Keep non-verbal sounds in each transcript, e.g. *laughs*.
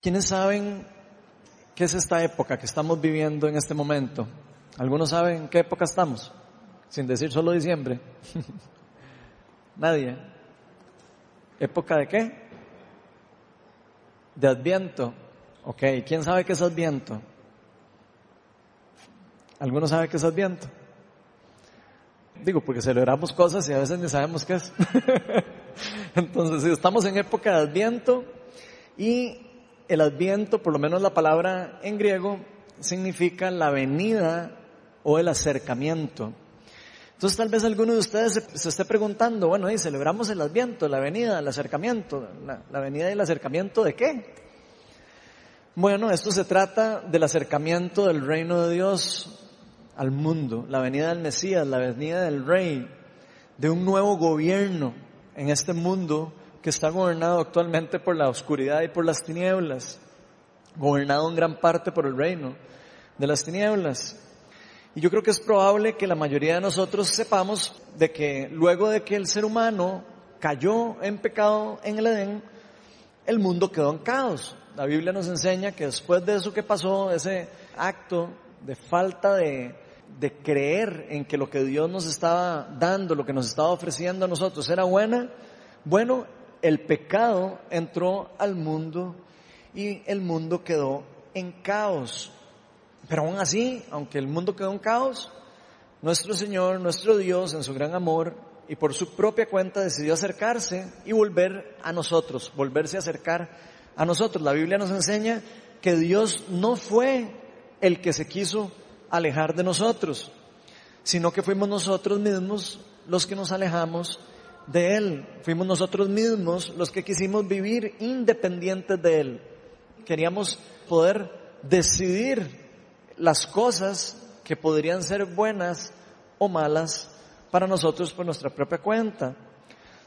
¿Quiénes saben qué es esta época que estamos viviendo en este momento? ¿Algunos saben qué época estamos? Sin decir solo diciembre. *laughs* Nadie. ¿Época de qué? De Adviento. Ok, ¿quién sabe qué es Adviento? ¿Alguno sabe qué es Adviento? Digo, porque celebramos cosas y a veces ni sabemos qué es. *laughs* Entonces, estamos en época de Adviento y el Adviento, por lo menos la palabra en griego, significa la venida o el acercamiento. Entonces tal vez alguno de ustedes se, esté preguntando, bueno, y celebramos el Adviento, la venida, el acercamiento, la, la venida y el acercamiento de qué? Bueno, esto se trata del acercamiento del reino de Dios al mundo, la venida del Mesías, la venida del Rey, de un nuevo gobierno en este mundo que está gobernado actualmente por la oscuridad y por las tinieblas, gobernado en gran parte por el reino de las tinieblas. Y yo creo que es probable que la mayoría de nosotros sepamos de que luego de que el ser humano cayó en pecado en el Edén, el mundo quedó en caos. La Biblia nos enseña que después de eso que pasó, ese acto de falta de, de creer en que lo que Dios nos estaba dando, lo que nos estaba ofreciendo a nosotros era buena, bueno, el pecado entró al mundo y el mundo quedó en caos. Pero aún así, aunque el mundo quedó en caos, nuestro Señor, nuestro Dios, en su gran amor y por su propia cuenta decidió acercarse y volver a nosotros, volverse a acercar a nosotros. La Biblia nos enseña que Dios no fue el que se quiso alejar de nosotros, sino que fuimos nosotros mismos los que nos alejamos de Él. Fuimos nosotros mismos los que quisimos vivir independientes de Él. Queríamos poder decidir las cosas que podrían ser buenas o malas para nosotros por nuestra propia cuenta.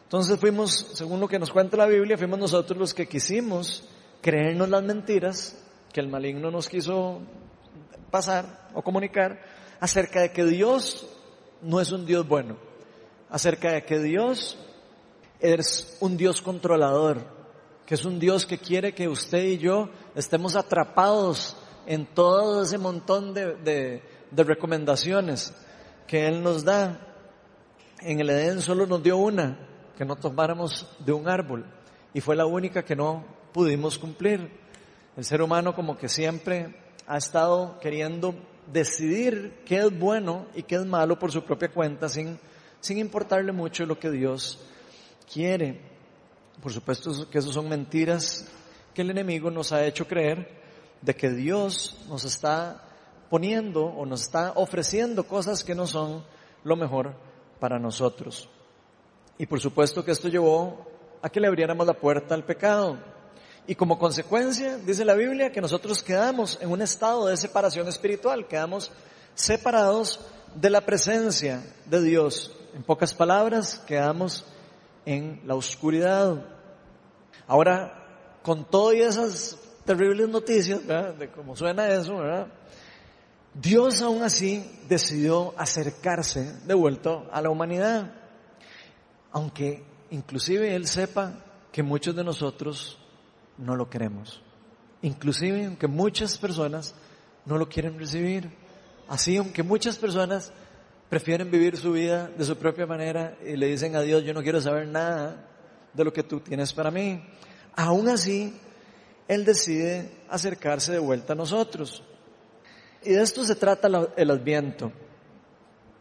Entonces fuimos, según lo que nos cuenta la Biblia, fuimos nosotros los que quisimos creernos las mentiras que el maligno nos quiso pasar o comunicar acerca de que Dios no es un Dios bueno, acerca de que Dios es un Dios controlador, que es un Dios que quiere que usted y yo estemos atrapados en todo ese montón de, recomendaciones que Él nos da. En el Edén solo nos dio una, que no tomáramos de un árbol, y fue la única que no pudimos cumplir. El ser humano como que siempre ha estado queriendo decidir qué es bueno y qué es malo por su propia cuenta sin, sin importarle mucho lo que Dios quiere. Por supuesto que eso son mentiras que el enemigo nos ha hecho creer de que Dios nos está poniendo o nos está ofreciendo cosas que no son lo mejor para nosotros. Y por supuesto que esto llevó a que le abriéramos la puerta al pecado. Y como consecuencia, dice la Biblia, que nosotros quedamos en un estado de separación espiritual, quedamos separados de la presencia de Dios. En pocas palabras, quedamos en la oscuridad. Ahora, con todas esas terribles noticias, de cómo suena eso. Dios aún así decidió acercarse de vuelta a la humanidad, aunque inclusive Él sepa que muchos de nosotros no lo queremos. Inclusive aunque muchas personas no lo quieren recibir. Así aunque muchas personas prefieren vivir su vida de su propia manera y le dicen a Dios, yo no quiero saber nada de lo que tú tienes para mí. Aún así, Él decide acercarse de vuelta a nosotros. Y de esto se trata el adviento,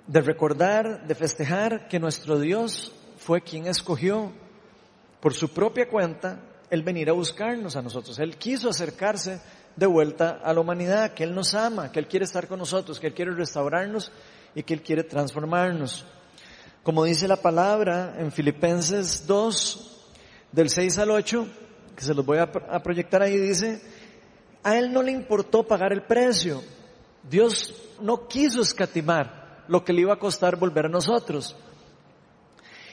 de recordar, de festejar que nuestro Dios fue quien escogió por su propia cuenta el venir a buscarnos a nosotros. Él quiso acercarse de vuelta a la humanidad, que Él nos ama, que Él quiere estar con nosotros, que Él quiere restaurarnos y que Él quiere transformarnos. Como dice la palabra en Filipenses 2, del 6 al 8, que se los voy a, a proyectar ahí, dice, a Él no le importó pagar el precio. Dios no quiso escatimar lo que le iba a costar volver a nosotros.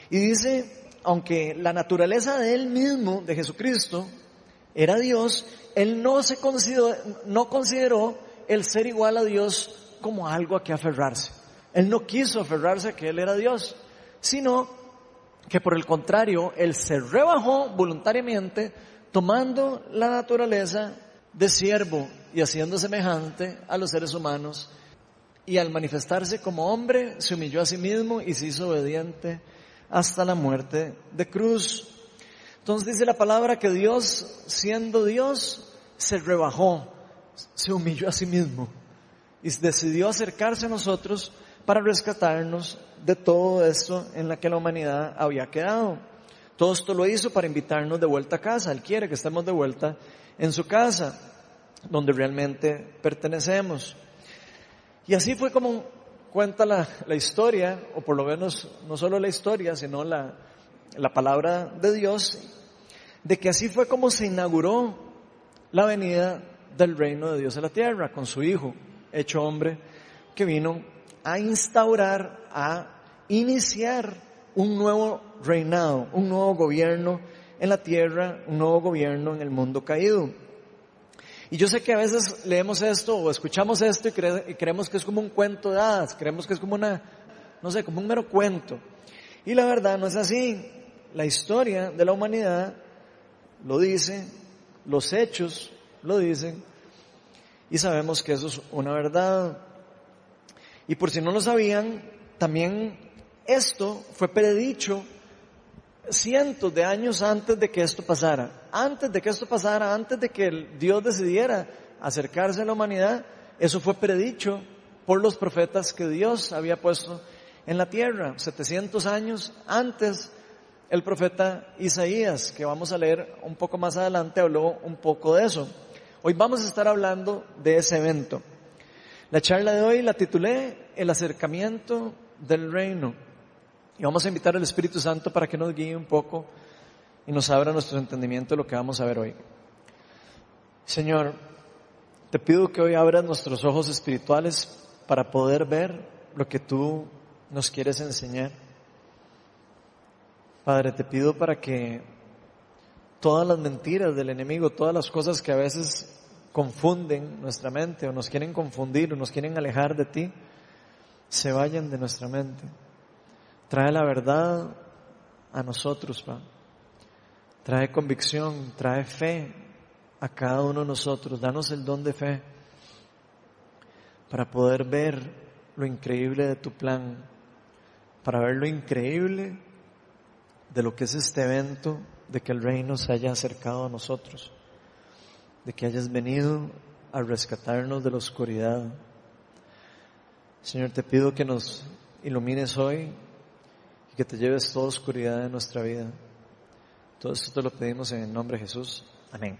Y dice aunque la naturaleza de él mismo, de Jesucristo, era Dios, él no se consideró, no consideró el ser igual a Dios como algo a que aferrarse. Él no quiso aferrarse a que él era Dios, sino que por el contrario, él se rebajó voluntariamente, tomando la naturaleza de siervo y haciendo semejante a los seres humanos. Y al manifestarse como hombre, se humilló a sí mismo y se hizo obediente hasta la muerte de cruz. Entonces dice la palabra que Dios, siendo Dios, se rebajó, se humilló a sí mismo y decidió acercarse a nosotros para rescatarnos de todo esto en la que la humanidad había quedado. Todo esto lo hizo para invitarnos de vuelta a casa. Él quiere que estemos de vuelta en su casa, donde realmente pertenecemos. Y así fue como cuenta la, historia, o por lo menos no solo la historia, sino la, la palabra de Dios, de que así fue como se inauguró la venida del reino de Dios en la tierra, con su Hijo, hecho hombre, que vino a instaurar, a iniciar un nuevo reinado, un nuevo gobierno en la tierra, un nuevo gobierno en el mundo caído. Y yo sé que a veces leemos esto o escuchamos esto y, creemos que es como un cuento de hadas, creemos que es como una, no sé, como un mero cuento. Y la verdad no es así. La historia de la humanidad lo dice, los hechos lo dicen, y sabemos que eso es una verdad. Y por si no lo sabían, también esto fue predicho cientos de años antes de que esto pasara. Antes de que esto pasara, antes de que Dios decidiera acercarse a la humanidad, eso fue predicho por los profetas que Dios había puesto en la tierra. 700 años antes, el profeta Isaías, que vamos a leer un poco más adelante, habló un poco de eso. Hoy vamos a estar hablando de ese evento. La charla de hoy la titulé El acercamiento del reino. Y vamos a invitar al Espíritu Santo para que nos guíe un poco y nos abra nuestro entendimiento de lo que vamos a ver hoy. Señor, te pido que hoy abras nuestros ojos espirituales para poder ver lo que tú nos quieres enseñar. Padre, te pido para que todas las mentiras del enemigo, todas las cosas que a veces confunden nuestra mente o nos quieren confundir o nos quieren alejar de ti, se vayan de nuestra mente. Trae la verdad a nosotros, pa. Trae convicción, trae fe a cada uno de nosotros. Danos el don de fe para poder ver lo increíble de tu plan, para ver lo increíble de lo que es este evento, de que el reino se haya acercado a nosotros, de que hayas venido a rescatarnos de la oscuridad. Señor, te pido que nos ilumines hoy y que te lleves toda oscuridad de nuestra vida. Todo esto te lo pedimos en el nombre de Jesús. Amén.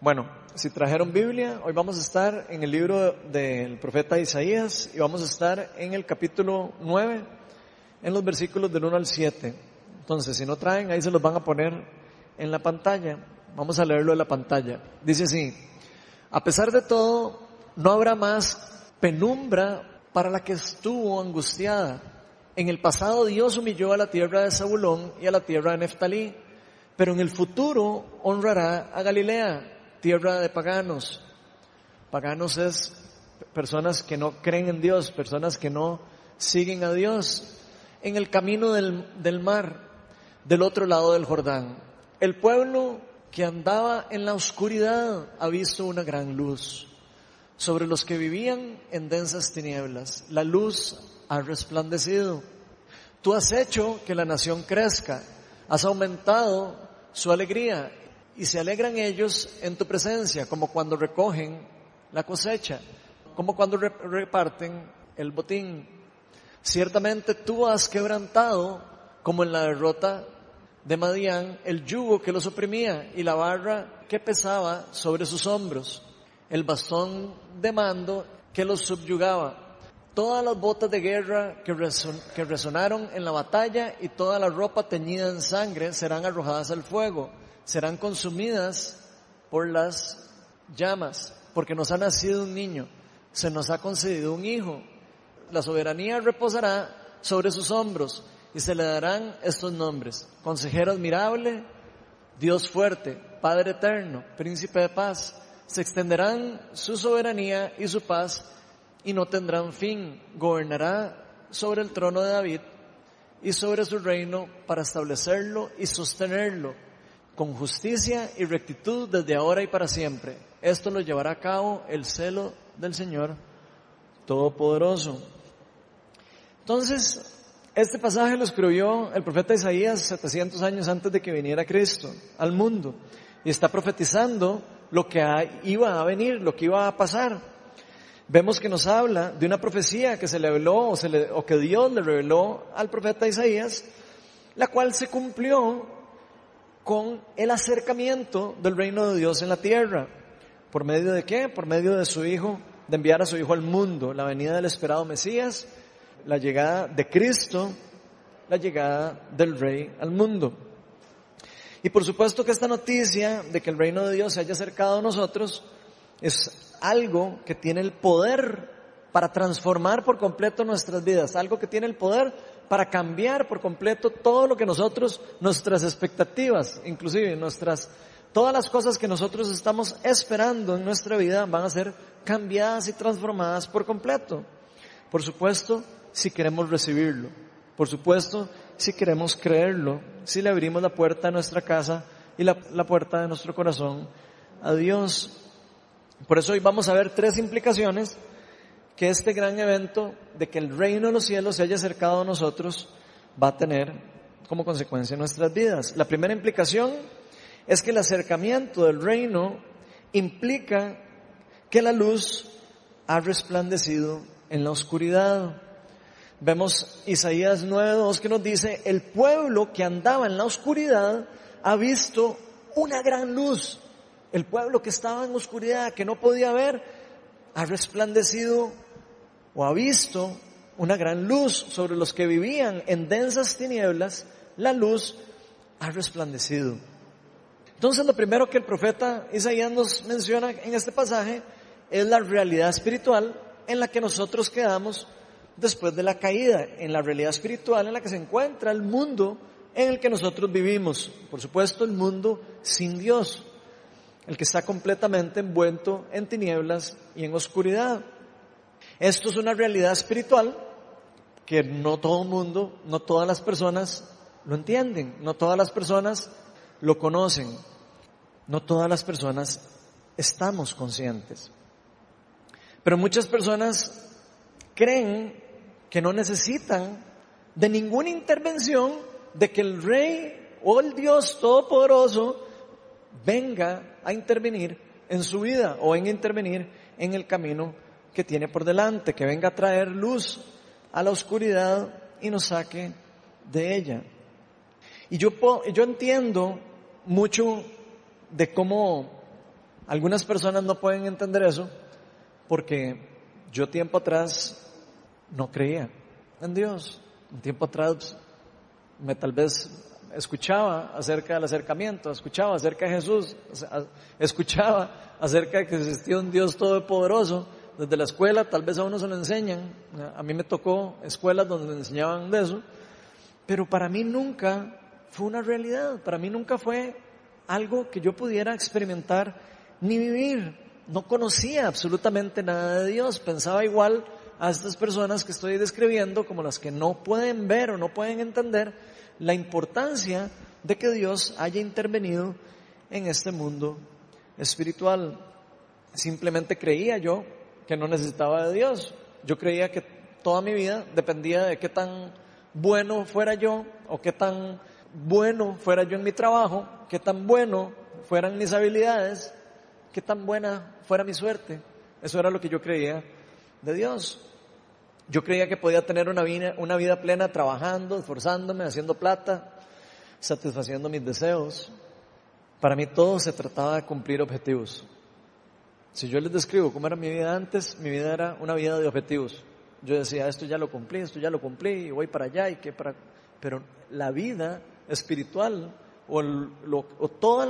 Bueno, si trajeron Biblia, hoy vamos a estar en el libro del profeta Isaías y vamos a estar en el capítulo 9, en los versículos del 1 al 7. Entonces, si no traen, ahí se los van a poner en la pantalla. Vamos a leerlo en la pantalla. Dice así, a pesar de todo, no habrá más penumbra para la que estuvo angustiada en el pasado Dios humilló a la tierra de Zabulón y a la tierra de Neftalí, pero en el futuro honrará a Galilea, tierra de paganos. Paganos es personas que no creen en Dios, personas que no siguen a Dios, en el camino del, del mar, del otro lado del Jordán. El pueblo que andaba en la oscuridad ha visto una gran luz. Sobre los que vivían en densas tinieblas, la luz ha resplandecido. Tú has hecho que la nación crezca, has aumentado su alegría y se alegran ellos en tu presencia, como cuando recogen la cosecha, como cuando reparten el botín. Ciertamente tú has quebrantado, como en la derrota de Madián, el yugo que los oprimía y la barra que pesaba sobre sus hombros, el bastón de mando que los subyugaba todas las botas de guerra que, resonaron en la batalla y toda la ropa teñida en sangre serán arrojadas al fuego, serán consumidas por las llamas, porque nos ha nacido un niño, se nos ha concedido un hijo. La soberanía reposará sobre sus hombros y se le darán estos nombres. Consejero admirable, Dios fuerte, Padre eterno, príncipe de paz. Se extenderán su soberanía y su paz y no tendrán fin. Gobernará sobre el trono de David y sobre su reino para establecerlo y sostenerlo con justicia y rectitud desde ahora y para siempre. Esto lo llevará a cabo el celo del Señor Todopoderoso. Entonces, este pasaje lo escribió el profeta Isaías 700 años antes de que viniera Cristo al mundo y está profetizando lo que iba a venir, lo que iba a pasar. Vemos que nos habla de una profecía que se le habló o, o que Dios le reveló al profeta Isaías, la cual se cumplió con el acercamiento del reino de Dios en la tierra. ¿Por medio de qué? Por medio de su Hijo, de enviar a su Hijo al mundo, la venida del esperado Mesías, la llegada de Cristo, la llegada del Rey al mundo. Y por supuesto que esta noticia de que el reino de Dios se haya acercado a nosotros es algo que tiene el poder para transformar por completo nuestras vidas, algo que tiene el poder para cambiar por completo todo lo que nosotros, nuestras expectativas, inclusive nuestras, todas las cosas que nosotros estamos esperando en nuestra vida van a ser cambiadas y transformadas por completo. Por supuesto, si queremos recibirlo. Por supuesto, si queremos creerlo, si le abrimos la puerta a nuestra casa y la, puerta de nuestro corazón a Dios. Por eso hoy vamos a ver tres implicaciones que este gran evento de que el reino de los cielos se haya acercado a nosotros va a tener como consecuencia en nuestras vidas. La primera implicación es que el acercamiento del reino implica que la luz ha resplandecido en la oscuridad. Vemos Isaías 9.2 que nos dice, el pueblo que andaba en la oscuridad ha visto una gran luz. El pueblo que estaba en oscuridad, que no podía ver, ha resplandecido o ha visto una gran luz sobre los que vivían en densas tinieblas. La luz ha resplandecido. Entonces lo primero que el profeta Isaías nos menciona en este pasaje es la realidad espiritual en la que nosotros quedamos después de la caída, en la realidad espiritual en la que se encuentra el mundo en el que nosotros vivimos. Por supuesto, el mundo sin Dios, el que está completamente envuelto en tinieblas y en oscuridad. Esto es una realidad espiritual que no todo el mundo, no todas las personas lo entienden, no todas las personas lo conocen, no todas las personas estamos conscientes. Pero muchas personas creen que no necesitan de ninguna intervención de que el rey o el Dios Todopoderoso venga a intervenir en su vida o en intervenir en el camino que tiene por delante, que venga a traer luz a la oscuridad y nos saque de ella. Y yo, yo entiendo mucho de cómo algunas personas no pueden entender eso, porque yo tiempo atrás no creía en Dios. Un tiempo atrás me tal vez escuchaba acerca del acercamiento, escuchaba acerca de Jesús, escuchaba acerca de que existía un Dios todopoderoso. Desde la escuela tal vez a uno se lo enseñan, a mí me tocó escuelas donde me enseñaban de eso, pero para mí nunca fue una realidad, para mí nunca fue algo que yo pudiera experimentar ni vivir. No conocía absolutamente nada de Dios, pensaba igual a estas personas que estoy describiendo como las que no pueden ver o no pueden entender la importancia de que Dios haya intervenido en este mundo espiritual. Simplemente creía yo que no necesitaba de Dios. Yo creía que toda mi vida dependía de qué tan bueno fuera yo o qué tan bueno fuera yo en mi trabajo, qué tan bueno fueran mis habilidades, qué tan buena fuera mi suerte. Eso era lo que yo creía de Dios. Yo creía que podía tener una vida, plena trabajando, esforzándome, haciendo plata, satisfaciendo mis deseos. Para mí todo se trataba de cumplir objetivos. Si yo les describo cómo era mi vida antes, mi vida era una vida de objetivos. Yo decía, esto ya lo cumplí, esto ya lo cumplí, y voy para allá y que para... Pero la vida espiritual o, toda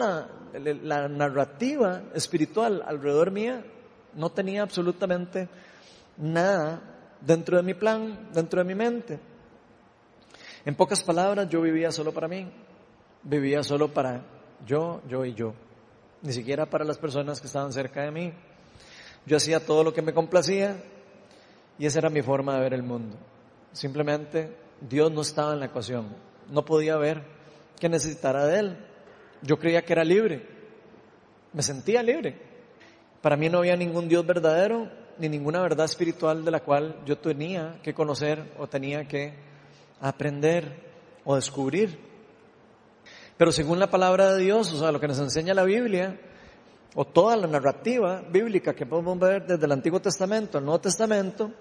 la narrativa espiritual alrededor mía no tenía absolutamente nada dentro de mi plan, dentro de mi mente. En pocas palabras, yo vivía solo para mí, vivía solo para yo, yo y yo, ni siquiera para las personas que estaban cerca de mí. Yo hacía todo lo que me complacía y esa era mi forma de ver el mundo. Simplemente Dios no estaba en la ecuación, no podía ver que necesitara de Él. Yo creía que era libre. Me sentía libre. Para mí no había ningún Dios verdadero ni ninguna verdad espiritual de la cual yo tenía que conocer o tenía que aprender o descubrir. Pero según la palabra de Dios, o sea, lo que nos enseña la Biblia, o toda la narrativa bíblica que podemos ver desde el Antiguo Testamento al Nuevo Testamento,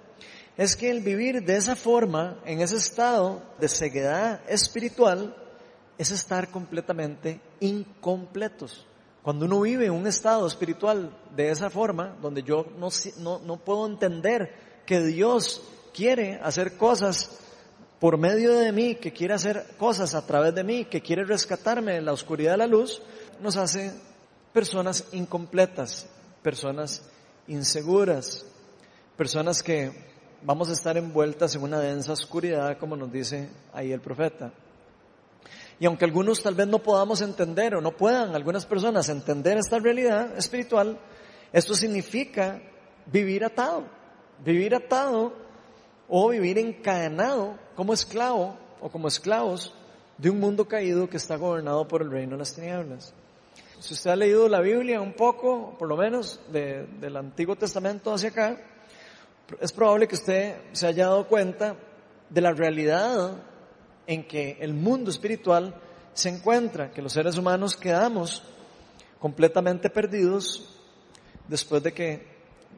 es que el vivir de esa forma, en ese estado de ceguedad espiritual, es estar completamente incompletos. Cuando uno vive en un estado espiritual de esa forma, donde yo no, no, no puedo entender que Dios quiere hacer cosas por medio de mí, que quiere hacer cosas a través de mí, que quiere rescatarme de la oscuridad de la luz, nos hace personas incompletas, personas inseguras, personas que vamos a estar envueltas en una densa oscuridad, como nos dice ahí el profeta. Y aunque algunos tal vez no podamos entender o no puedan algunas personas entender esta realidad espiritual, esto significa vivir atado, vivir atado o vivir encadenado como esclavo o como esclavos de un mundo caído que está gobernado por el reino de las tinieblas. Si usted ha leído la Biblia un poco, por lo menos del Antiguo Testamento hacia acá, es probable que usted se haya dado cuenta de la realidad en que el mundo espiritual se encuentra, que los seres humanos quedamos completamente perdidos después de que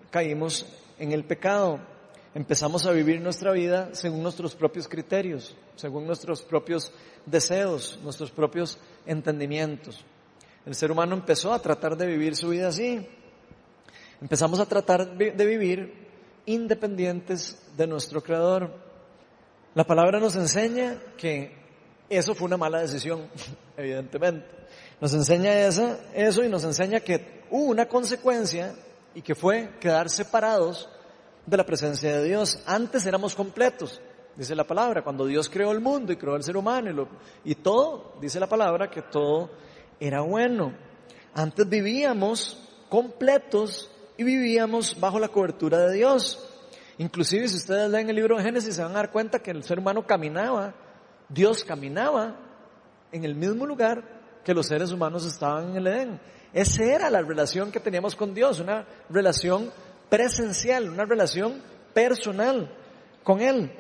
caímos en el pecado. Empezamos a vivir nuestra vida según nuestros propios criterios, según nuestros propios deseos, nuestros propios entendimientos. El ser humano empezó a tratar de vivir su vida así. Empezamos a tratar de vivir independientes de nuestro Creador. La palabra nos enseña que eso fue una mala decisión, *laughs* evidentemente. Nos enseña eso, eso y nos enseña que hubo una consecuencia y que fue quedar separados de la presencia de Dios. Antes éramos completos, dice la palabra, cuando Dios creó el mundo y creó el ser humano y, y todo, dice la palabra que todo era bueno. Antes vivíamos completos y vivíamos bajo la cobertura de Dios. Inclusive si ustedes leen el libro de Génesis se van a dar cuenta que el ser humano caminaba, Dios caminaba en el mismo lugar que los seres humanos estaban en el Edén. Esa era la relación que teníamos con Dios, una relación presencial, una relación personal con Él.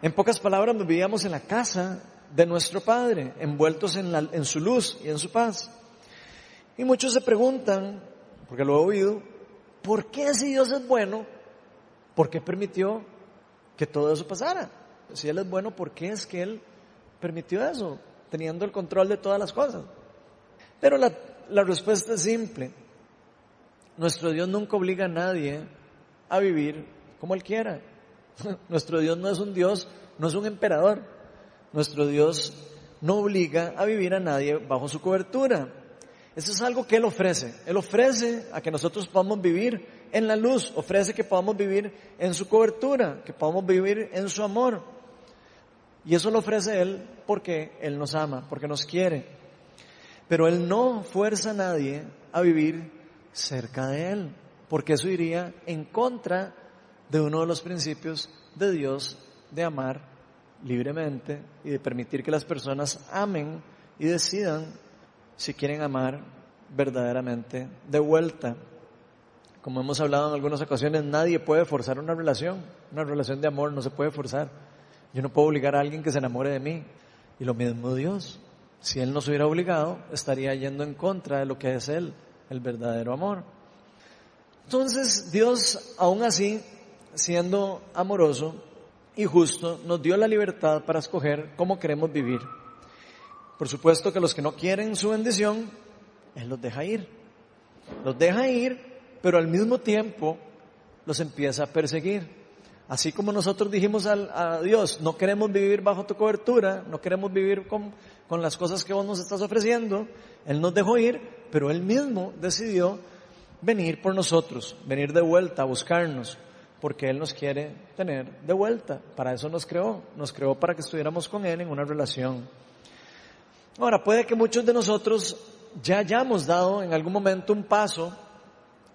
En pocas palabras, vivíamos en la casa de nuestro Padre, envueltos en, en su luz y en su paz. Y muchos se preguntan, porque lo he oído, ¿por qué si Dios es bueno, por qué permitió que todo eso pasara? Si Él es bueno, ¿por qué es que Él permitió eso, teniendo el control de todas las cosas? Pero la, la respuesta es simple. Nuestro Dios nunca obliga a nadie a vivir como Él quiera. *laughs* Nuestro Dios no es un Dios, no es un emperador. Nuestro Dios no obliga a vivir a nadie bajo su cobertura. Eso es algo que Él ofrece. Él ofrece a que nosotros podamos vivir en la luz, ofrece que podamos vivir en su cobertura, que podamos vivir en su amor. Y eso lo ofrece Él porque Él nos ama, porque nos quiere. Pero Él no fuerza a nadie a vivir cerca de Él, porque eso iría en contra de uno de los principios de Dios de amar libremente y de permitir que las personas amen y decidan si quieren amar verdaderamente de vuelta. Como hemos hablado en algunas ocasiones, nadie puede forzar una relación. Una relación de amor no se puede forzar. Yo no puedo obligar a alguien que se enamore de mí. Y lo mismo Dios. Si Él nos hubiera obligado, estaría yendo en contra de lo que es Él, el verdadero amor. Entonces Dios, aún así, siendo amoroso y justo, nos dio la libertad para escoger cómo queremos vivir. Por supuesto que los que no quieren su bendición, Él los deja ir. Los deja ir, pero al mismo tiempo los empieza a perseguir. Así como nosotros dijimos a, Dios, no queremos vivir bajo tu cobertura, no queremos vivir con, con las cosas que vos nos estás ofreciendo, Él nos dejó ir, pero Él mismo decidió venir por nosotros, venir de vuelta a buscarnos, porque Él nos quiere tener de vuelta. Para eso nos creó, nos creó para que estuviéramos con Él en una relación. Ahora, puede que muchos de nosotros ya hayamos dado en algún momento un paso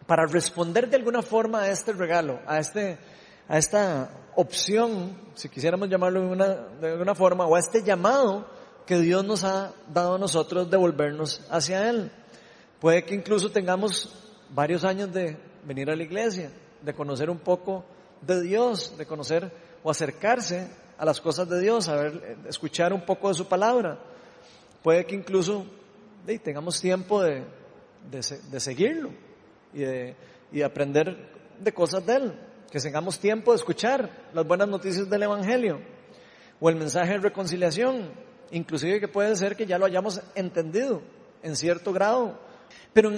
para responder de alguna forma a este regalo, a, este, a esta opción, si quisiéramos llamarlo de, una, de alguna forma, o a este llamado que Dios nos ha dado a nosotros de volvernos hacia Él. Puede que incluso tengamos varios años de venir a la iglesia, de conocer un poco de Dios, de conocer o acercarse a las cosas de Dios, a ver, escuchar un poco de su palabra. Puede que incluso tengamos tiempo de, de, seguirlo y de, y de aprender de cosas de Él, que tengamos tiempo de escuchar las buenas noticias del Evangelio o el mensaje de reconciliación, inclusive que puede ser que ya lo hayamos entendido en cierto grado, pero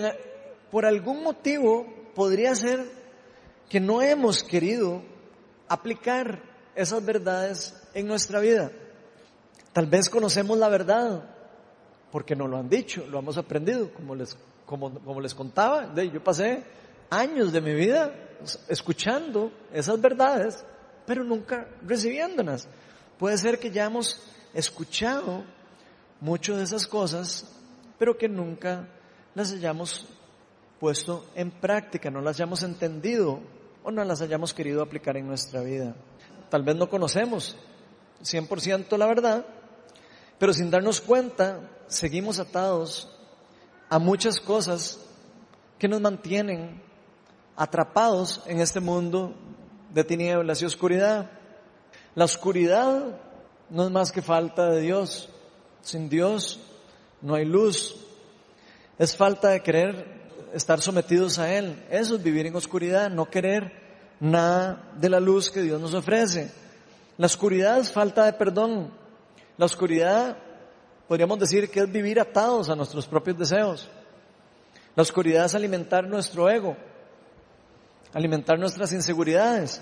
por algún motivo podría ser que no hemos querido aplicar esas verdades en nuestra vida. Tal vez conocemos la verdad porque nos lo han dicho, lo hemos aprendido, como les, como, como les contaba, yo pasé años de mi vida escuchando esas verdades, pero nunca recibiéndolas. Puede ser que ya hemos escuchado mucho de esas cosas, pero que nunca las hayamos puesto en práctica, no las hayamos entendido o no las hayamos querido aplicar en nuestra vida. Tal vez no conocemos 100% la verdad, pero sin darnos cuenta seguimos atados a muchas cosas que nos mantienen atrapados en este mundo de tinieblas y oscuridad. La oscuridad no es más que falta de Dios. Sin Dios no hay luz. Es falta de querer estar sometidos a Él. Eso es vivir en oscuridad, no querer nada de la luz que Dios nos ofrece. La oscuridad es falta de perdón. La oscuridad podríamos decir que es vivir atados a nuestros propios deseos. La oscuridad es alimentar nuestro ego, alimentar nuestras inseguridades.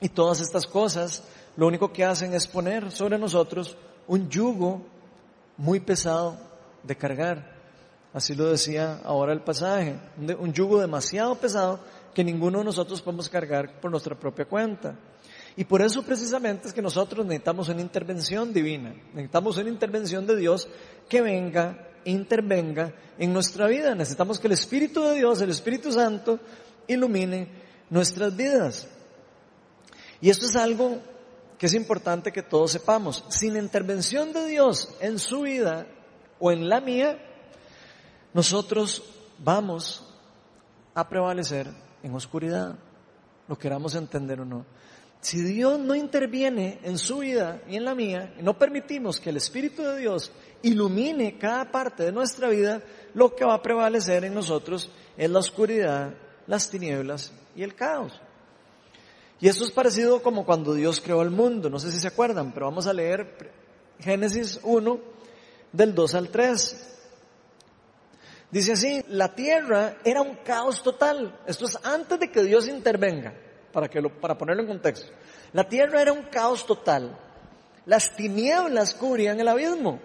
Y todas estas cosas lo único que hacen es poner sobre nosotros un yugo muy pesado de cargar. Así lo decía ahora el pasaje, un yugo demasiado pesado que ninguno de nosotros podemos cargar por nuestra propia cuenta. Y por eso precisamente es que nosotros necesitamos una intervención divina, necesitamos una intervención de Dios que venga, intervenga en nuestra vida. Necesitamos que el Espíritu de Dios, el Espíritu Santo, ilumine nuestras vidas. Y esto es algo que es importante que todos sepamos. Sin intervención de Dios en su vida o en la mía, nosotros vamos a prevalecer en oscuridad, lo queramos entender o no. Si Dios no interviene en su vida y en la mía, y no permitimos que el Espíritu de Dios ilumine cada parte de nuestra vida, lo que va a prevalecer en nosotros es la oscuridad, las tinieblas y el caos. Y esto es parecido como cuando Dios creó el mundo, no sé si se acuerdan, pero vamos a leer Génesis 1 del 2 al 3. Dice así, la tierra era un caos total. Esto es antes de que Dios intervenga, para, que lo, para ponerlo en contexto. La tierra era un caos total. Las tinieblas cubrían el abismo.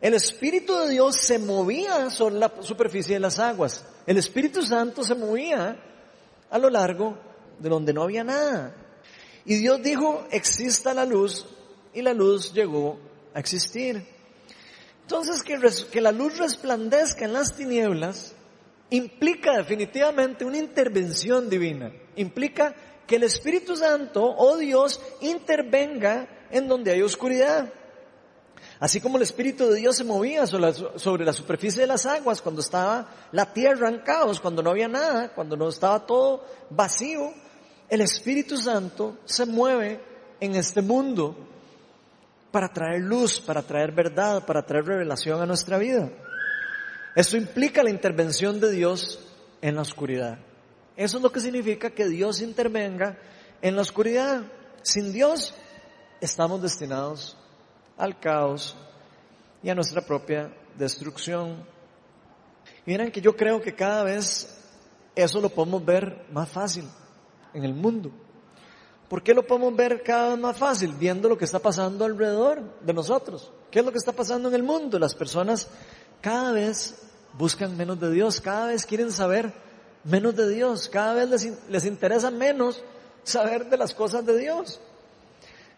El Espíritu de Dios se movía sobre la superficie de las aguas. El Espíritu Santo se movía a lo largo de donde no había nada. Y Dios dijo, exista la luz, y la luz llegó a existir. Entonces, que, que la luz resplandezca en las tinieblas implica definitivamente una intervención divina. Implica que el Espíritu Santo o Dios intervenga en donde hay oscuridad. Así como el Espíritu de Dios se movía sobre la, superficie de las aguas cuando estaba la tierra en caos, cuando no había nada, cuando no estaba todo vacío, el Espíritu Santo se mueve en este mundo para traer luz, para traer verdad, para traer revelación a nuestra vida. Esto implica la intervención de Dios en la oscuridad. Eso es lo que significa que Dios intervenga en la oscuridad. Sin Dios estamos destinados al caos y a nuestra propia destrucción. Miren que yo creo que cada vez eso lo podemos ver más fácil en el mundo. ¿Por qué lo podemos ver cada vez más fácil? Viendo lo que está pasando alrededor de nosotros. ¿Qué es lo que está pasando en el mundo? Las personas cada vez buscan menos de Dios, cada vez quieren saber menos de Dios, cada vez les, les interesa menos saber de las cosas de Dios.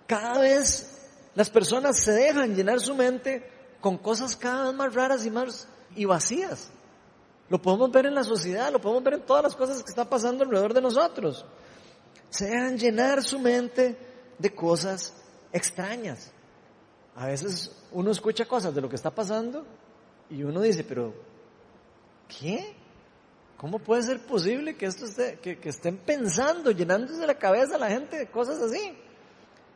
Cada vez las personas se dejan llenar su mente con cosas cada vez más raras y más y vacías. Lo podemos ver en la sociedad, lo podemos ver en todas las cosas que están pasando alrededor de nosotros se dejan llenar su mente de cosas extrañas. a veces uno escucha cosas de lo que está pasando y uno dice, pero ¿qué? ¿Cómo puede ser posible que esto esté, que, estén pensando, llenándose la cabeza a la gente de cosas así?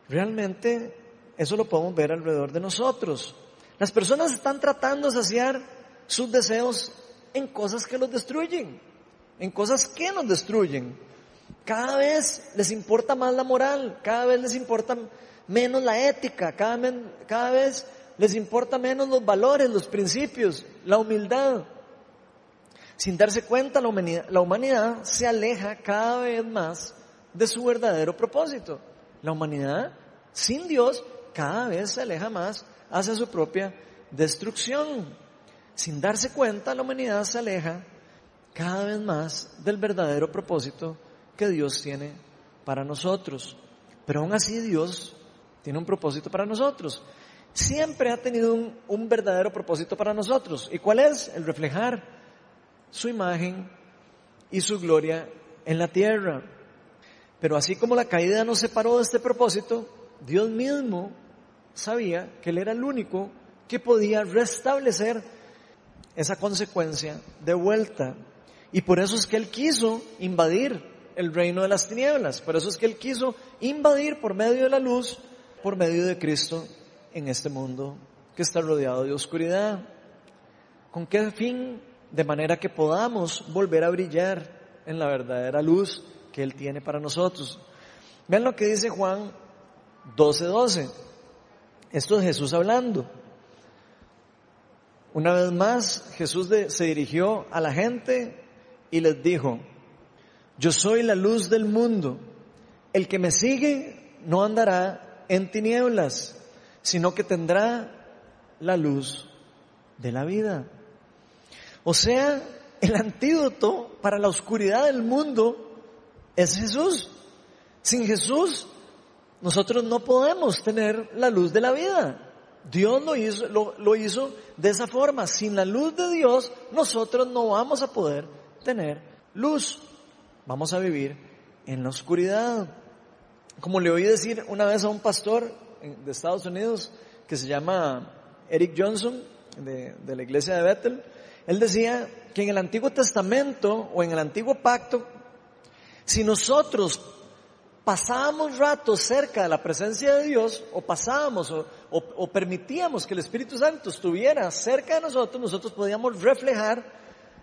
Realmente eso lo podemos ver alrededor de nosotros. Las personas están tratando de saciar sus deseos en cosas que los destruyen, en cosas que nos destruyen. Cada vez les importa más la moral, cada vez les importa menos la ética, cada, cada vez les importa menos los valores, los principios, la humildad. Sin darse cuenta, la humanidad, se aleja cada vez más de su verdadero propósito. La humanidad, sin Dios, cada vez se aleja más hacia su propia destrucción. Sin darse cuenta, la humanidad se aleja cada vez más del verdadero propósito que Dios tiene para nosotros. Pero aún así Dios tiene un propósito para nosotros. Siempre ha tenido un, un, verdadero propósito para nosotros. ¿Y cuál es? El reflejar su imagen y su gloria en la tierra. Pero así como la caída nos separó de este propósito, Dios mismo sabía que Él era el único que podía restablecer esa consecuencia de vuelta. Y por eso es que Él quiso invadir el reino de las tinieblas. Por eso es que Él quiso invadir por medio de la luz, por medio de Cristo en este mundo que está rodeado de oscuridad. ¿Con qué fin? De manera que podamos volver a brillar en la verdadera luz que Él tiene para nosotros. Vean lo que dice Juan 12:12. Esto es Jesús hablando. Una vez más, Jesús se dirigió a la gente y les dijo, yo soy la luz del mundo. El que me sigue no andará en tinieblas, sino que tendrá la luz de la vida. O sea, el antídoto para la oscuridad del mundo es Jesús. Sin Jesús nosotros no podemos tener la luz de la vida. Dios lo hizo, de esa forma. Sin la luz de Dios, nosotros no vamos a poder tener luz. Vamos a vivir en la oscuridad. Como le oí decir una vez a un pastor de Estados Unidos que se llama Eric Johnson, de la iglesia de Bethel, él decía que en el Antiguo Testamento o en el Antiguo Pacto, si nosotros pasábamos ratos cerca de la presencia de Dios, o pasábamos o, permitíamos que el Espíritu Santo estuviera cerca de nosotros, nosotros podíamos reflejar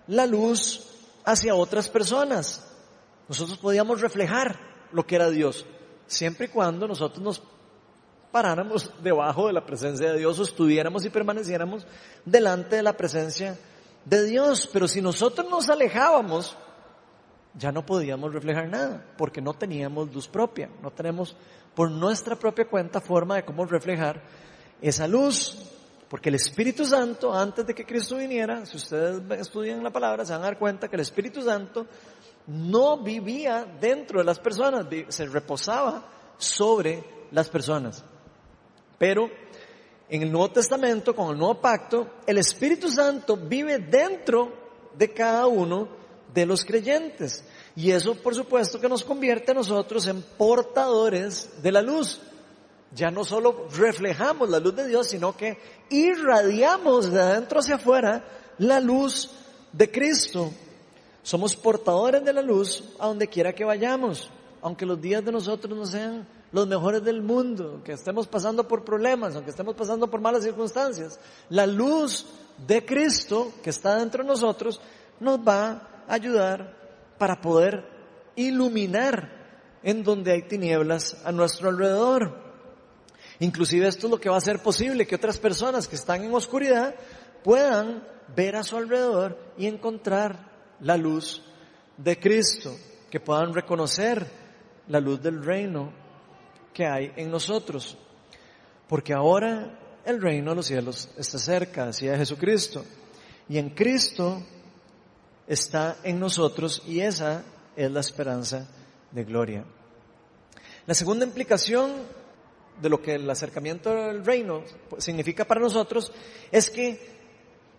la luz hacia otras personas. Nosotros podíamos reflejar lo que era Dios, siempre y cuando nosotros nos paráramos debajo de la presencia de Dios o estuviéramos y permaneciéramos delante de la presencia de Dios. Pero si nosotros nos alejábamos, ya no podíamos reflejar nada, porque no teníamos luz propia, no tenemos por nuestra propia cuenta forma de cómo reflejar esa luz. Porque el Espíritu Santo, antes de que Cristo viniera, si ustedes estudian la palabra, se van a dar cuenta que el Espíritu Santo no vivía dentro de las personas, se reposaba sobre las personas. Pero en el Nuevo Testamento, con el Nuevo Pacto, el Espíritu Santo vive dentro de cada uno de los creyentes. Y eso, por supuesto, que nos convierte a nosotros en portadores de la luz. Ya no solo reflejamos la luz de Dios, sino que irradiamos de adentro hacia afuera la luz de Cristo. Somos portadores de la luz a donde quiera que vayamos, aunque los días de nosotros no sean los mejores del mundo, aunque estemos pasando por problemas, aunque estemos pasando por malas circunstancias. La luz de Cristo que está dentro de nosotros nos va ayudar para poder iluminar en donde hay tinieblas a nuestro alrededor. Inclusive esto es lo que va a hacer posible que otras personas que están en oscuridad puedan ver a su alrededor y encontrar la luz de Cristo, que puedan reconocer la luz del reino que hay en nosotros. Porque ahora el reino de los cielos está cerca, decía Jesucristo. Y en Cristo está en nosotros y esa es la esperanza de gloria. La segunda implicación de lo que el acercamiento al reino significa para nosotros es que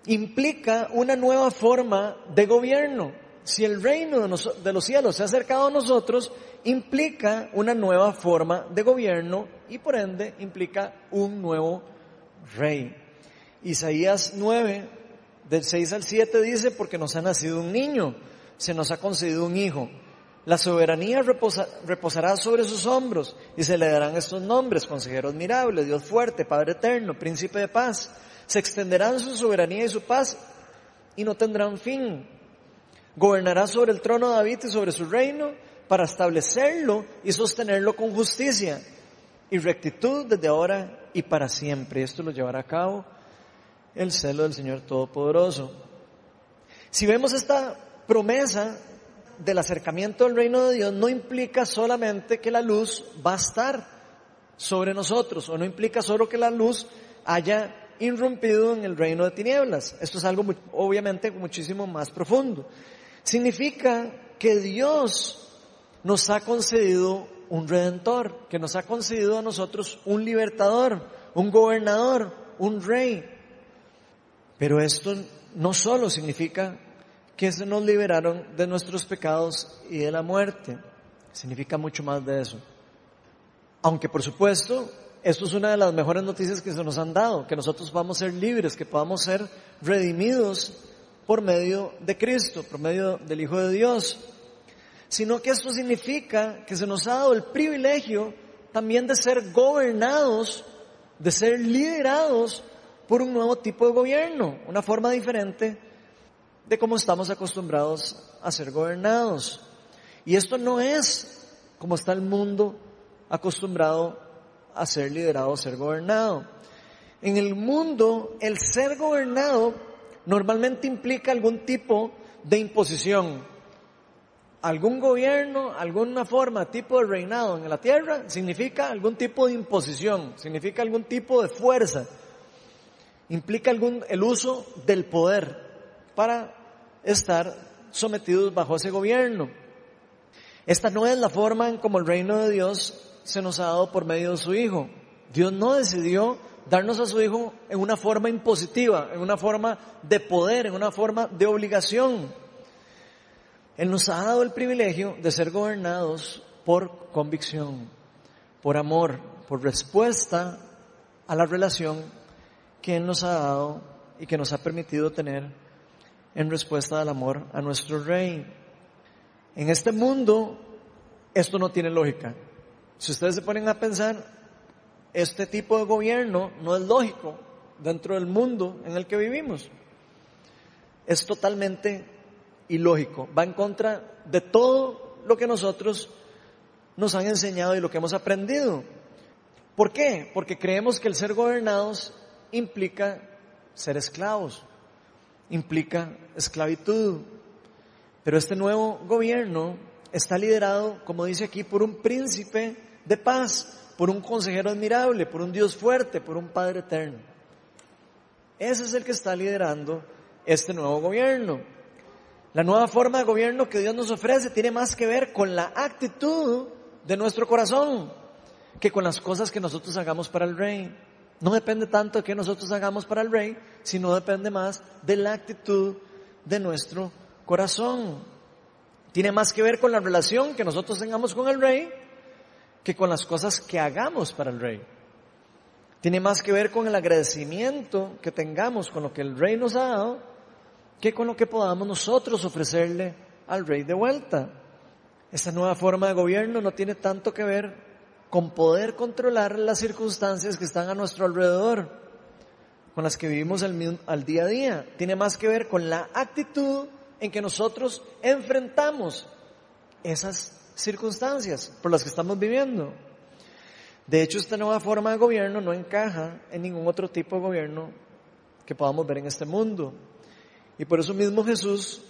implica una nueva forma de gobierno. Si el reino de, los cielos se ha acercado a nosotros, implica una nueva forma de gobierno y por ende implica un nuevo rey. Isaías 9, del 6 al 7 dice, porque nos ha nacido un niño, se nos ha concedido un hijo. La soberanía reposará sobre sus hombros y se le darán estos nombres, consejero admirable, Dios fuerte, Padre eterno, príncipe de paz. Se extenderán su soberanía y su paz y no tendrán fin. Gobernará sobre el trono de David y sobre su reino para establecerlo y sostenerlo con justicia y rectitud desde ahora y para siempre. Esto lo llevará a cabo el celo del Señor Todopoderoso. Si vemos esta promesa del acercamiento al reino de Dios, no implica solamente que la luz va a estar sobre nosotros, o no implica solo que la luz haya irrumpido en el reino de tinieblas. Esto es algo obviamente muchísimo más profundo. Significa que Dios nos ha concedido un redentor, que nos ha concedido a nosotros un libertador, un gobernador, un rey. Pero esto no solo significa que se nos liberaron de nuestros pecados y de la muerte, significa mucho más de eso. Aunque por supuesto, esto es una de las mejores noticias que se nos han dado, que nosotros vamos a ser libres, que podamos ser redimidos por medio de Cristo, por medio del Hijo de Dios sino que esto significa que se nos ha dado el privilegio también de ser gobernados, de ser liderados por un nuevo tipo de gobierno, una forma diferente de cómo estamos acostumbrados a ser gobernados. Y esto no es como está el mundo acostumbrado a ser liderado, a ser gobernado. En el mundo, el ser gobernado normalmente implica algún tipo de imposición, algún gobierno, alguna forma, tipo de reinado en la tierra, significa algún tipo de imposición, significa algún tipo de fuerza, implica algún, el uso del poder para estar sometidos bajo ese gobierno. Esta no es la forma en como el reino de Dios se nos ha dado por medio de su Hijo. Dios no decidió darnos a su Hijo en una forma impositiva, en una forma de poder, en una forma de obligación. Él nos ha dado el privilegio de ser gobernados por convicción, por amor, por respuesta a la relación que Él nos ha dado y que nos ha permitido tener en respuesta al amor a nuestro Rey. En este mundo esto no tiene lógica. Si ustedes se ponen a pensar, este tipo de gobierno no es lógico dentro del mundo en el que vivimos. Es totalmente ilógico, va en contra de todo lo que nosotros nos han enseñado y lo que hemos aprendido. ¿Por qué? Porque creemos que el ser gobernados implica ser esclavos, implica esclavitud. Pero este nuevo gobierno está liderado, como dice aquí, por un príncipe de paz, por un consejero admirable, por un Dios fuerte, por un Padre eterno. Ese es el que está liderando este nuevo gobierno. La nueva forma de gobierno que Dios nos ofrece tiene más que ver con la actitud de nuestro corazón que con las cosas que nosotros hagamos para el rey. No depende tanto de que nosotros hagamos para el rey, sino depende más de la actitud de nuestro corazón. Tiene más que ver con la relación que nosotros tengamos con el rey que con las cosas que hagamos para el rey. Tiene más que ver con el agradecimiento que tengamos con lo que el rey nos ha dado que con lo que podamos nosotros ofrecerle al rey de vuelta. Esta nueva forma de gobierno no tiene tanto que ver con poder controlar las circunstancias que están a nuestro alrededor, con las que vivimos al, al día a día. Tiene más que ver con la actitud en que nosotros enfrentamos esas circunstancias por las que estamos viviendo. De hecho, esta nueva forma de gobierno no encaja en ningún otro tipo de gobierno que podamos ver en este mundo. Y por eso mismo Jesús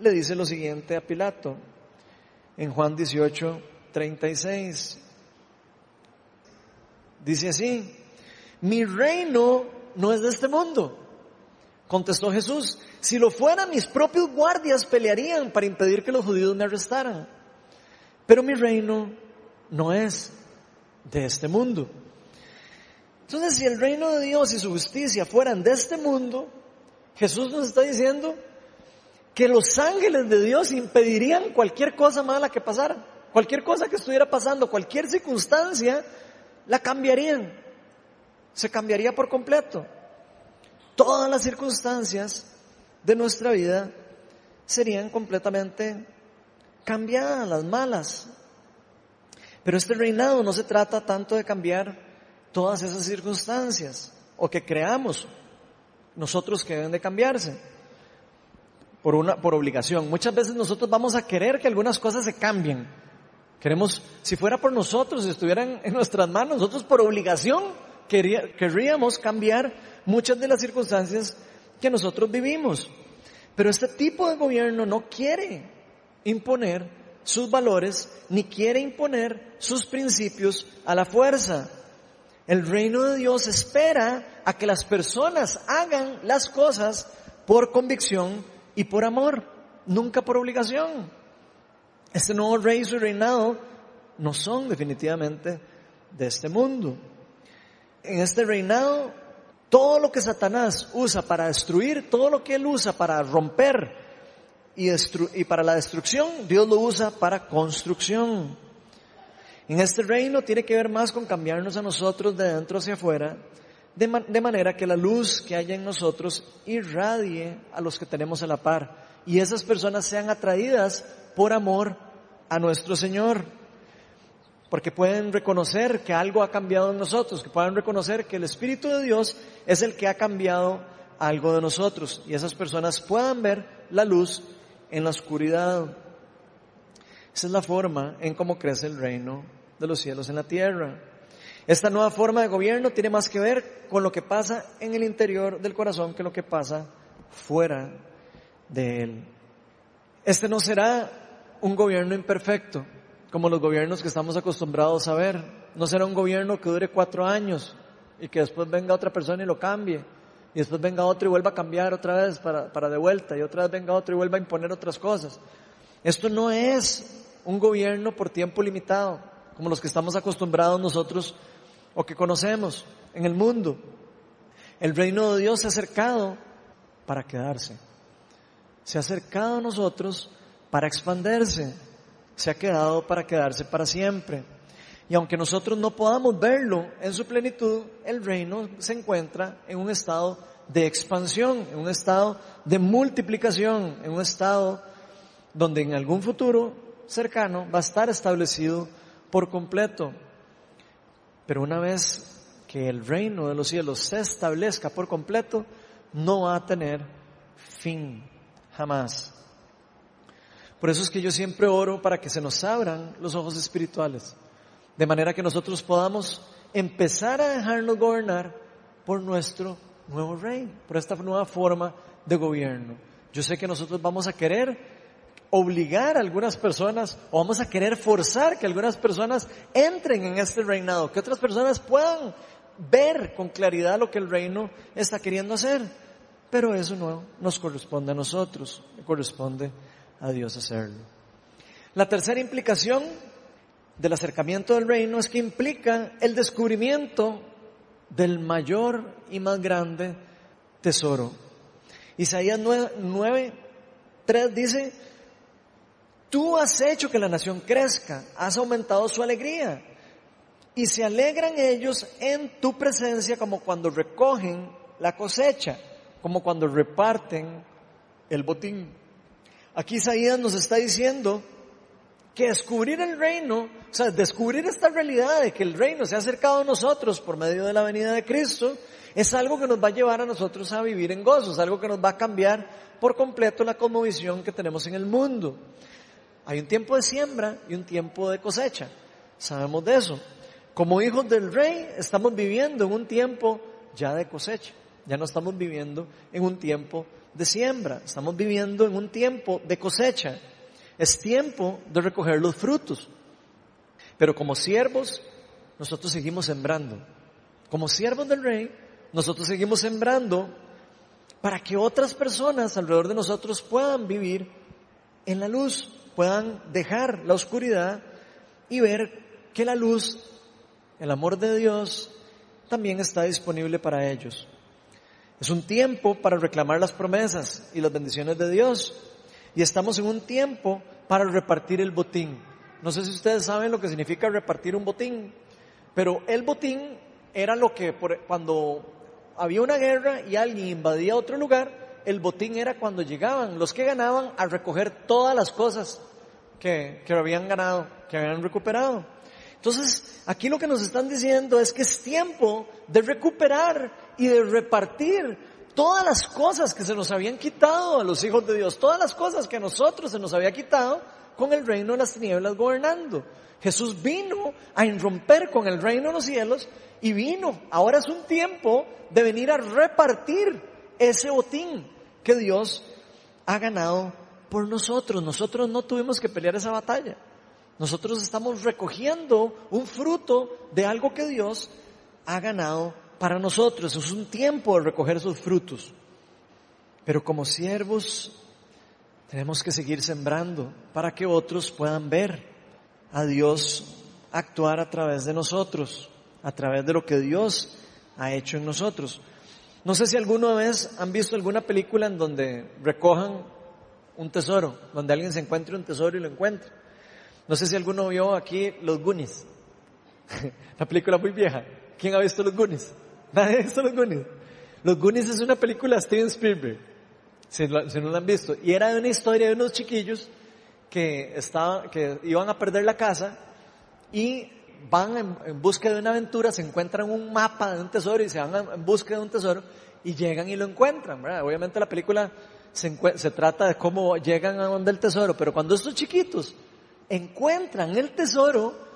le dice lo siguiente a Pilato en Juan 18, 36. Dice así, mi reino no es de este mundo. Contestó Jesús, si lo fuera mis propios guardias pelearían para impedir que los judíos me arrestaran. Pero mi reino no es de este mundo. Entonces, si el reino de Dios y su justicia fueran de este mundo, Jesús nos está diciendo que los ángeles de Dios impedirían cualquier cosa mala que pasara, cualquier cosa que estuviera pasando, cualquier circunstancia, la cambiarían. se cambiaría por completo. Todas las circunstancias de nuestra vida serían completamente cambiadas, las malas. Pero este reinado no se trata tanto de cambiar todas esas circunstancias o que creamos nosotros que deben de cambiarse por una por obligación. Muchas veces nosotros vamos a querer que algunas cosas se cambien. Queremos, si fuera por nosotros, si estuvieran en nuestras manos, nosotros por obligación querríamos cambiar muchas de las circunstancias que nosotros vivimos. Pero este tipo de gobierno no quiere imponer sus valores ni quiere imponer sus principios a la fuerza. El reino de Dios espera a que las personas hagan las cosas por convicción y por amor, nunca por obligación. Este nuevo rey y su reinado no son definitivamente de este mundo. En este reinado, todo lo que Satanás usa para destruir, todo lo que él usa para romper y, y para la destrucción, Dios lo usa para construcción. En este reino tiene que ver más con cambiarnos a nosotros de dentro hacia afuera, de, manera que la luz que haya en nosotros irradie a los que tenemos a la par y esas personas sean atraídas por amor a nuestro Señor. Porque pueden reconocer que algo ha cambiado en nosotros, que puedan reconocer que el Espíritu de Dios es el que ha cambiado algo de nosotros y esas personas puedan ver la luz en la oscuridad. Esa es la forma en cómo crece el reino de los cielos en la tierra. Esta nueva forma de gobierno tiene más que ver con lo que pasa en el interior del corazón que lo que pasa fuera de él. Este no será un gobierno imperfecto, como los gobiernos que estamos acostumbrados a ver. No será un gobierno que dure cuatro años y que después venga otra persona y lo cambie. Y después venga otro y vuelva a cambiar otra vez para, para de vuelta. Y otra vez venga otro y vuelva a imponer otras cosas. Esto no es un gobierno por tiempo limitado como los que estamos acostumbrados nosotros o que conocemos en el mundo. El reino de Dios se ha acercado para quedarse. Se ha acercado a nosotros para expandirse. Se ha quedado para quedarse para siempre. Y aunque nosotros no podamos verlo en su plenitud, el reino se encuentra en un estado de expansión, en un estado de multiplicación, en un estado donde en algún futuro cercano va a estar establecido por completo. Pero una vez que el reino de los cielos se establezca por completo, no va a tener fin, jamás. Por eso es que yo siempre oro para que se nos abran los ojos espirituales, de manera que nosotros podamos empezar a dejarnos gobernar por nuestro nuevo rey, por esta nueva forma de gobierno. Yo sé que nosotros vamos a querer obligar a algunas personas o vamos a querer forzar que algunas personas entren en este reinado, que otras personas puedan ver con claridad lo que el reino está queriendo hacer. Pero eso no nos corresponde a nosotros, corresponde a Dios hacerlo. La tercera implicación del acercamiento del reino es que implica el descubrimiento del mayor y más grande tesoro. Isaías 9, 3 dice, Tú has hecho que la nación crezca, has aumentado su alegría. Y se alegran ellos en tu presencia como cuando recogen la cosecha, como cuando reparten el botín. Aquí Isaías nos está diciendo que descubrir el reino, o sea, descubrir esta realidad de que el reino se ha acercado a nosotros por medio de la venida de Cristo, es algo que nos va a llevar a nosotros a vivir en gozo, algo que nos va a cambiar por completo la cosmovisión que tenemos en el mundo. Hay un tiempo de siembra y un tiempo de cosecha. Sabemos de eso. Como hijos del rey estamos viviendo en un tiempo ya de cosecha. Ya no estamos viviendo en un tiempo de siembra. Estamos viviendo en un tiempo de cosecha. Es tiempo de recoger los frutos. Pero como siervos, nosotros seguimos sembrando. Como siervos del rey, nosotros seguimos sembrando para que otras personas alrededor de nosotros puedan vivir en la luz puedan dejar la oscuridad y ver que la luz, el amor de Dios, también está disponible para ellos. Es un tiempo para reclamar las promesas y las bendiciones de Dios. Y estamos en un tiempo para repartir el botín. No sé si ustedes saben lo que significa repartir un botín, pero el botín era lo que cuando había una guerra y alguien invadía otro lugar, el botín era cuando llegaban los que ganaban a recoger todas las cosas que, que habían ganado, que habían recuperado. Entonces, aquí lo que nos están diciendo es que es tiempo de recuperar y de repartir todas las cosas que se nos habían quitado a los hijos de Dios, todas las cosas que a nosotros se nos había quitado con el reino de las tinieblas gobernando. Jesús vino a irromper con el reino de los cielos y vino. Ahora es un tiempo de venir a repartir ese botín que Dios ha ganado por nosotros. Nosotros no tuvimos que pelear esa batalla. Nosotros estamos recogiendo un fruto de algo que Dios ha ganado para nosotros. Es un tiempo de recoger sus frutos. Pero como siervos tenemos que seguir sembrando para que otros puedan ver a Dios actuar a través de nosotros, a través de lo que Dios ha hecho en nosotros. No sé si alguna vez han visto alguna película en donde recojan un tesoro, donde alguien se encuentre un tesoro y lo encuentre. No sé si alguno vio aquí Los Goonies, *laughs* la película muy vieja. ¿Quién ha visto Los Goonies? *laughs* Nadie ha visto Los Goonies. Los Goonies es una película de Steven Spielberg, si, no la han visto. Y era una historia de unos chiquillos que, estaban, que iban a perder la casa y van en, busca de una aventura, se encuentran un mapa de un tesoro y se van en busca de un tesoro y llegan y lo encuentran. Obviamente la película se, se trata de cómo llegan a donde el tesoro, pero cuando estos chiquitos encuentran el tesoro,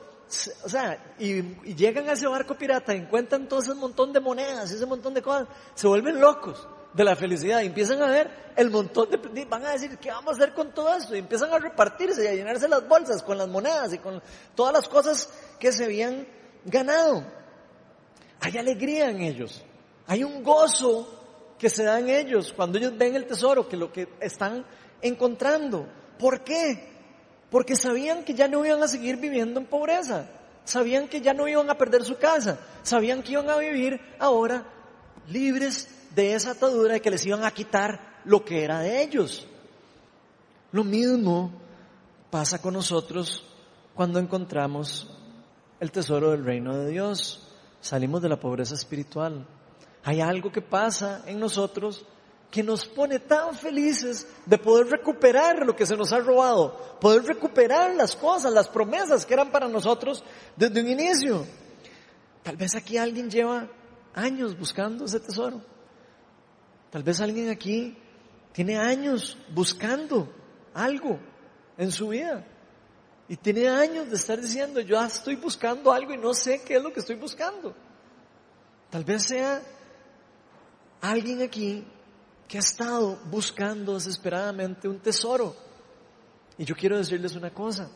o sea, y, llegan a ese barco pirata, encuentran todo ese montón de monedas, ese montón de cosas, se vuelven locos de la felicidad y empiezan a ver el montón de, van a decir, ¿qué vamos a hacer con todo esto? Y empiezan a repartirse y a llenarse las bolsas con las monedas y con todas las cosas que se habían ganado. Hay alegría en ellos, hay un gozo que se da en ellos cuando ellos ven el tesoro, que lo que están encontrando. ¿Por qué? Porque sabían que ya no iban a seguir viviendo en pobreza, sabían que ya no iban a perder su casa, sabían que iban a vivir ahora libres de esa atadura de que les iban a quitar lo que era de ellos. Lo mismo pasa con nosotros cuando encontramos el tesoro del reino de Dios. Salimos de la pobreza espiritual. Hay algo que pasa en nosotros que nos pone tan felices de poder recuperar lo que se nos ha robado, poder recuperar las cosas, las promesas que eran para nosotros desde un inicio. Tal vez aquí alguien lleva años buscando ese tesoro. Tal vez alguien aquí tiene años buscando algo en su vida. Y tiene años de estar diciendo, yo estoy buscando algo y no sé qué es lo que estoy buscando. Tal vez sea alguien aquí que ha estado buscando desesperadamente un tesoro. Y yo quiero decirles una cosa,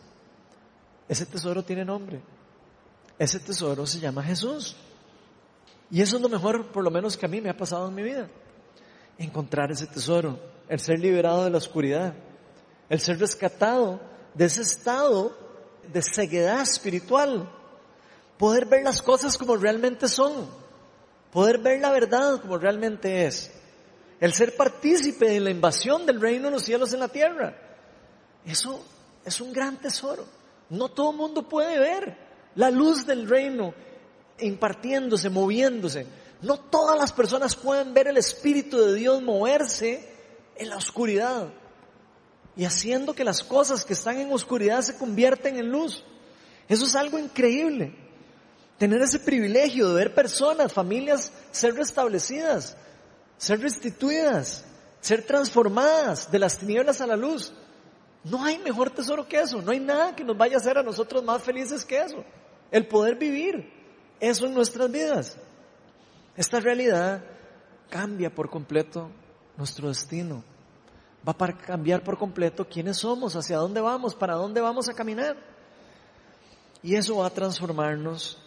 ese tesoro tiene nombre, ese tesoro se llama Jesús. Y eso es lo mejor, por lo menos que a mí me ha pasado en mi vida. Encontrar ese tesoro, el ser liberado de la oscuridad, el ser rescatado de ese estado de ceguedad espiritual, poder ver las cosas como realmente son, poder ver la verdad como realmente es el ser partícipe de la invasión del reino de los cielos en la tierra. Eso es un gran tesoro. No todo mundo puede ver la luz del reino impartiéndose, moviéndose. No todas las personas pueden ver el Espíritu de Dios moverse en la oscuridad y haciendo que las cosas que están en oscuridad se convierten en luz. Eso es algo increíble. Tener ese privilegio de ver personas, familias ser restablecidas, ser restituidas, ser transformadas de las tinieblas a la luz. No hay mejor tesoro que eso, no hay nada que nos vaya a hacer a nosotros más felices que eso. El poder vivir eso en nuestras vidas. Esta realidad cambia por completo nuestro destino. Va a cambiar por completo quiénes somos, hacia dónde vamos, para dónde vamos a caminar. Y eso va a transformarnos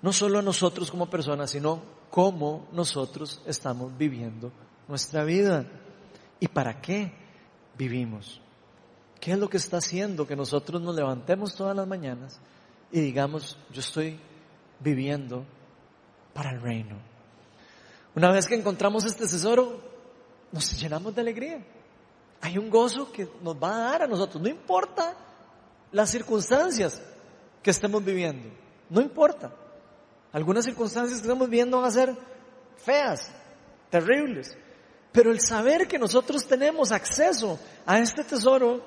no solo a nosotros como personas, sino cómo nosotros estamos viviendo nuestra vida y para qué vivimos. ¿Qué es lo que está haciendo que nosotros nos levantemos todas las mañanas y digamos, yo estoy viviendo para el reino? Una vez que encontramos este tesoro, nos llenamos de alegría. Hay un gozo que nos va a dar a nosotros, no importa las circunstancias que estemos viviendo, no importa. Algunas circunstancias que estamos viendo van a ser feas, terribles. Pero el saber que nosotros tenemos acceso a este tesoro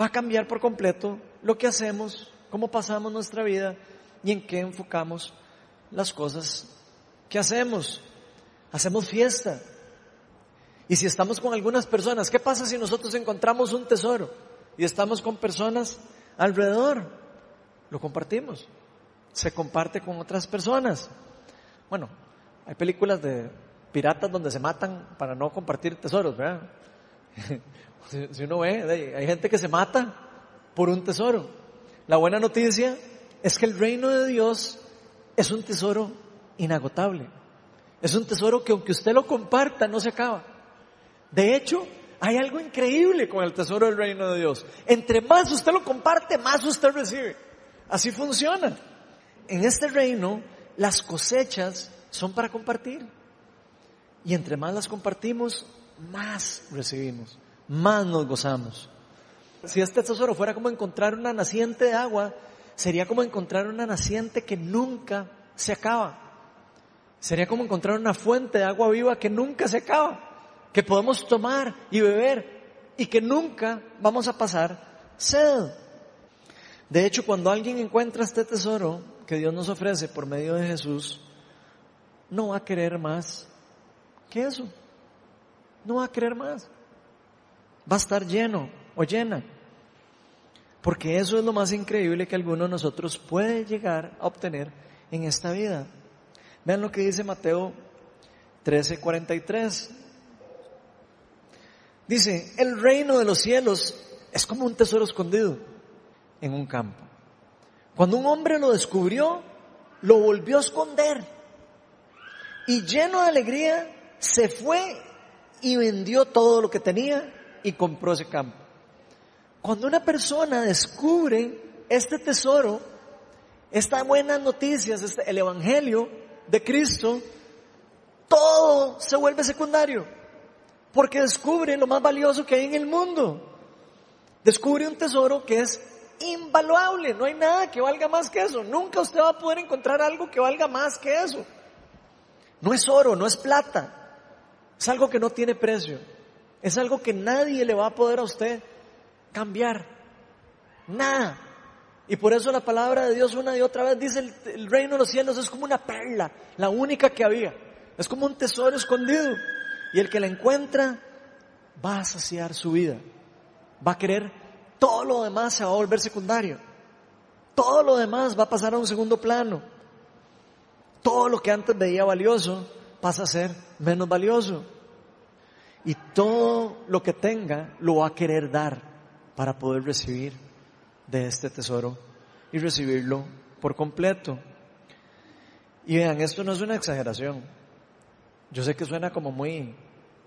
va a cambiar por completo lo que hacemos, cómo pasamos nuestra vida y en qué enfocamos las cosas que hacemos. Hacemos fiesta. Y si estamos con algunas personas, ¿qué pasa si nosotros encontramos un tesoro y estamos con personas alrededor? Lo compartimos. Se comparte con otras personas. Bueno, hay películas de piratas donde se matan para no compartir tesoros, ¿verdad? *laughs* si, uno ve, hay gente que se mata por un tesoro. La buena noticia es que el reino de Dios es un tesoro inagotable. Es un tesoro que aunque usted lo comparta no se acaba. De hecho, hay algo increíble con el tesoro del reino de Dios. Entre más usted lo comparte, más usted recibe. Así funciona. En este reino, las cosechas son para compartir. Y entre más las compartimos, más recibimos, más nos gozamos. Si este tesoro fuera como encontrar una naciente de agua, sería como encontrar una naciente que nunca se acaba. Sería como encontrar una fuente de agua viva que nunca se acaba, que podemos tomar y beber y que nunca vamos a pasar sed. De hecho, cuando alguien encuentra este tesoro que Dios nos ofrece por medio de Jesús, no va a querer más que eso. No va a querer más. Va a estar lleno o llena. Porque eso es lo más increíble que alguno de nosotros puede llegar a obtener en esta vida. Vean lo que dice Mateo 13:43. Dice, el reino de los cielos es como un tesoro escondido en un campo. Cuando un hombre lo descubrió, lo volvió a esconder y lleno de alegría se fue y vendió todo lo que tenía y compró ese campo. Cuando una persona descubre este tesoro, estas buenas noticias, este, el Evangelio de Cristo, todo se vuelve secundario, porque descubre lo más valioso que hay en el mundo. Descubre un tesoro que es invaluable, no hay nada que valga más que eso. Nunca usted va a poder encontrar algo que valga más que eso. No es oro, no es plata. Es algo que no tiene precio. Es algo que nadie le va a poder a usted cambiar. Nada. Y por eso la palabra de Dios una y otra vez dice el, reino de los cielos es como una perla, la única que había. Es como un tesoro escondido. Y el que la encuentra va a saciar su vida. Va a querer todo lo demás se va a volver secundario. Todo lo demás va a pasar a un segundo plano todo lo que antes veía valioso pasa a ser menos valioso. Y todo lo que tenga lo va a querer dar para poder recibir de este tesoro y recibirlo por completo. Y vean, esto no es una exageración. Yo sé que suena como muy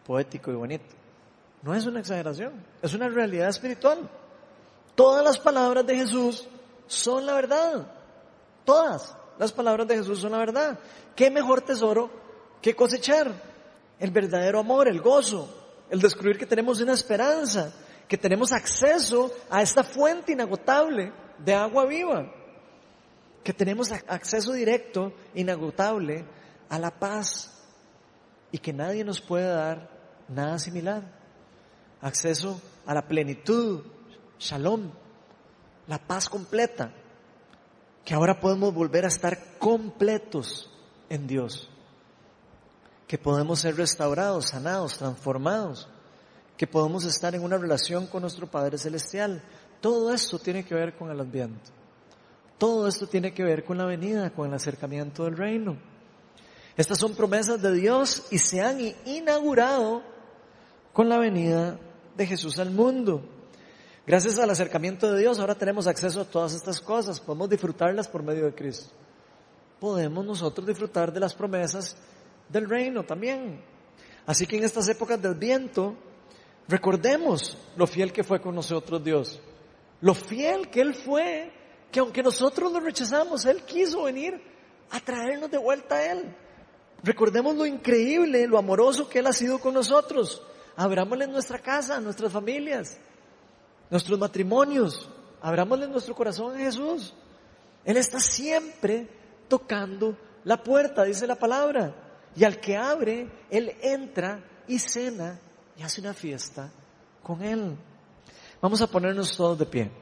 poético y bonito. No es una exageración, es una realidad espiritual. Todas las palabras de Jesús son la verdad. Todas. Las palabras de Jesús son la verdad. ¿Qué mejor tesoro que cosechar? El verdadero amor, el gozo, el descubrir que tenemos una esperanza, que tenemos acceso a esta fuente inagotable de agua viva, que tenemos acceso directo, inagotable, a la paz y que nadie nos puede dar nada similar. Acceso a la plenitud, shalom, la paz completa que ahora podemos volver a estar completos en Dios, que podemos ser restaurados, sanados, transformados, que podemos estar en una relación con nuestro Padre Celestial. Todo esto tiene que ver con el ambiente. Todo esto tiene que ver con la venida, con el acercamiento del reino. Estas son promesas de Dios y se han inaugurado con la venida de Jesús al mundo. Gracias al acercamiento de Dios ahora tenemos acceso a todas estas cosas, podemos disfrutarlas por medio de Cristo. Podemos nosotros disfrutar de las promesas del reino también. Así que en estas épocas del viento, recordemos lo fiel que fue con nosotros Dios. Lo fiel que Él fue, que aunque nosotros lo rechazamos, Él quiso venir a traernos de vuelta a Él. Recordemos lo increíble, lo amoroso que Él ha sido con nosotros. Abrámosle nuestra casa, nuestras familias nuestros matrimonios, abramosle nuestro corazón a Jesús. Él está siempre tocando la puerta, dice la palabra. Y al que abre, Él entra y cena y hace una fiesta con Él. Vamos a ponernos todos de pie.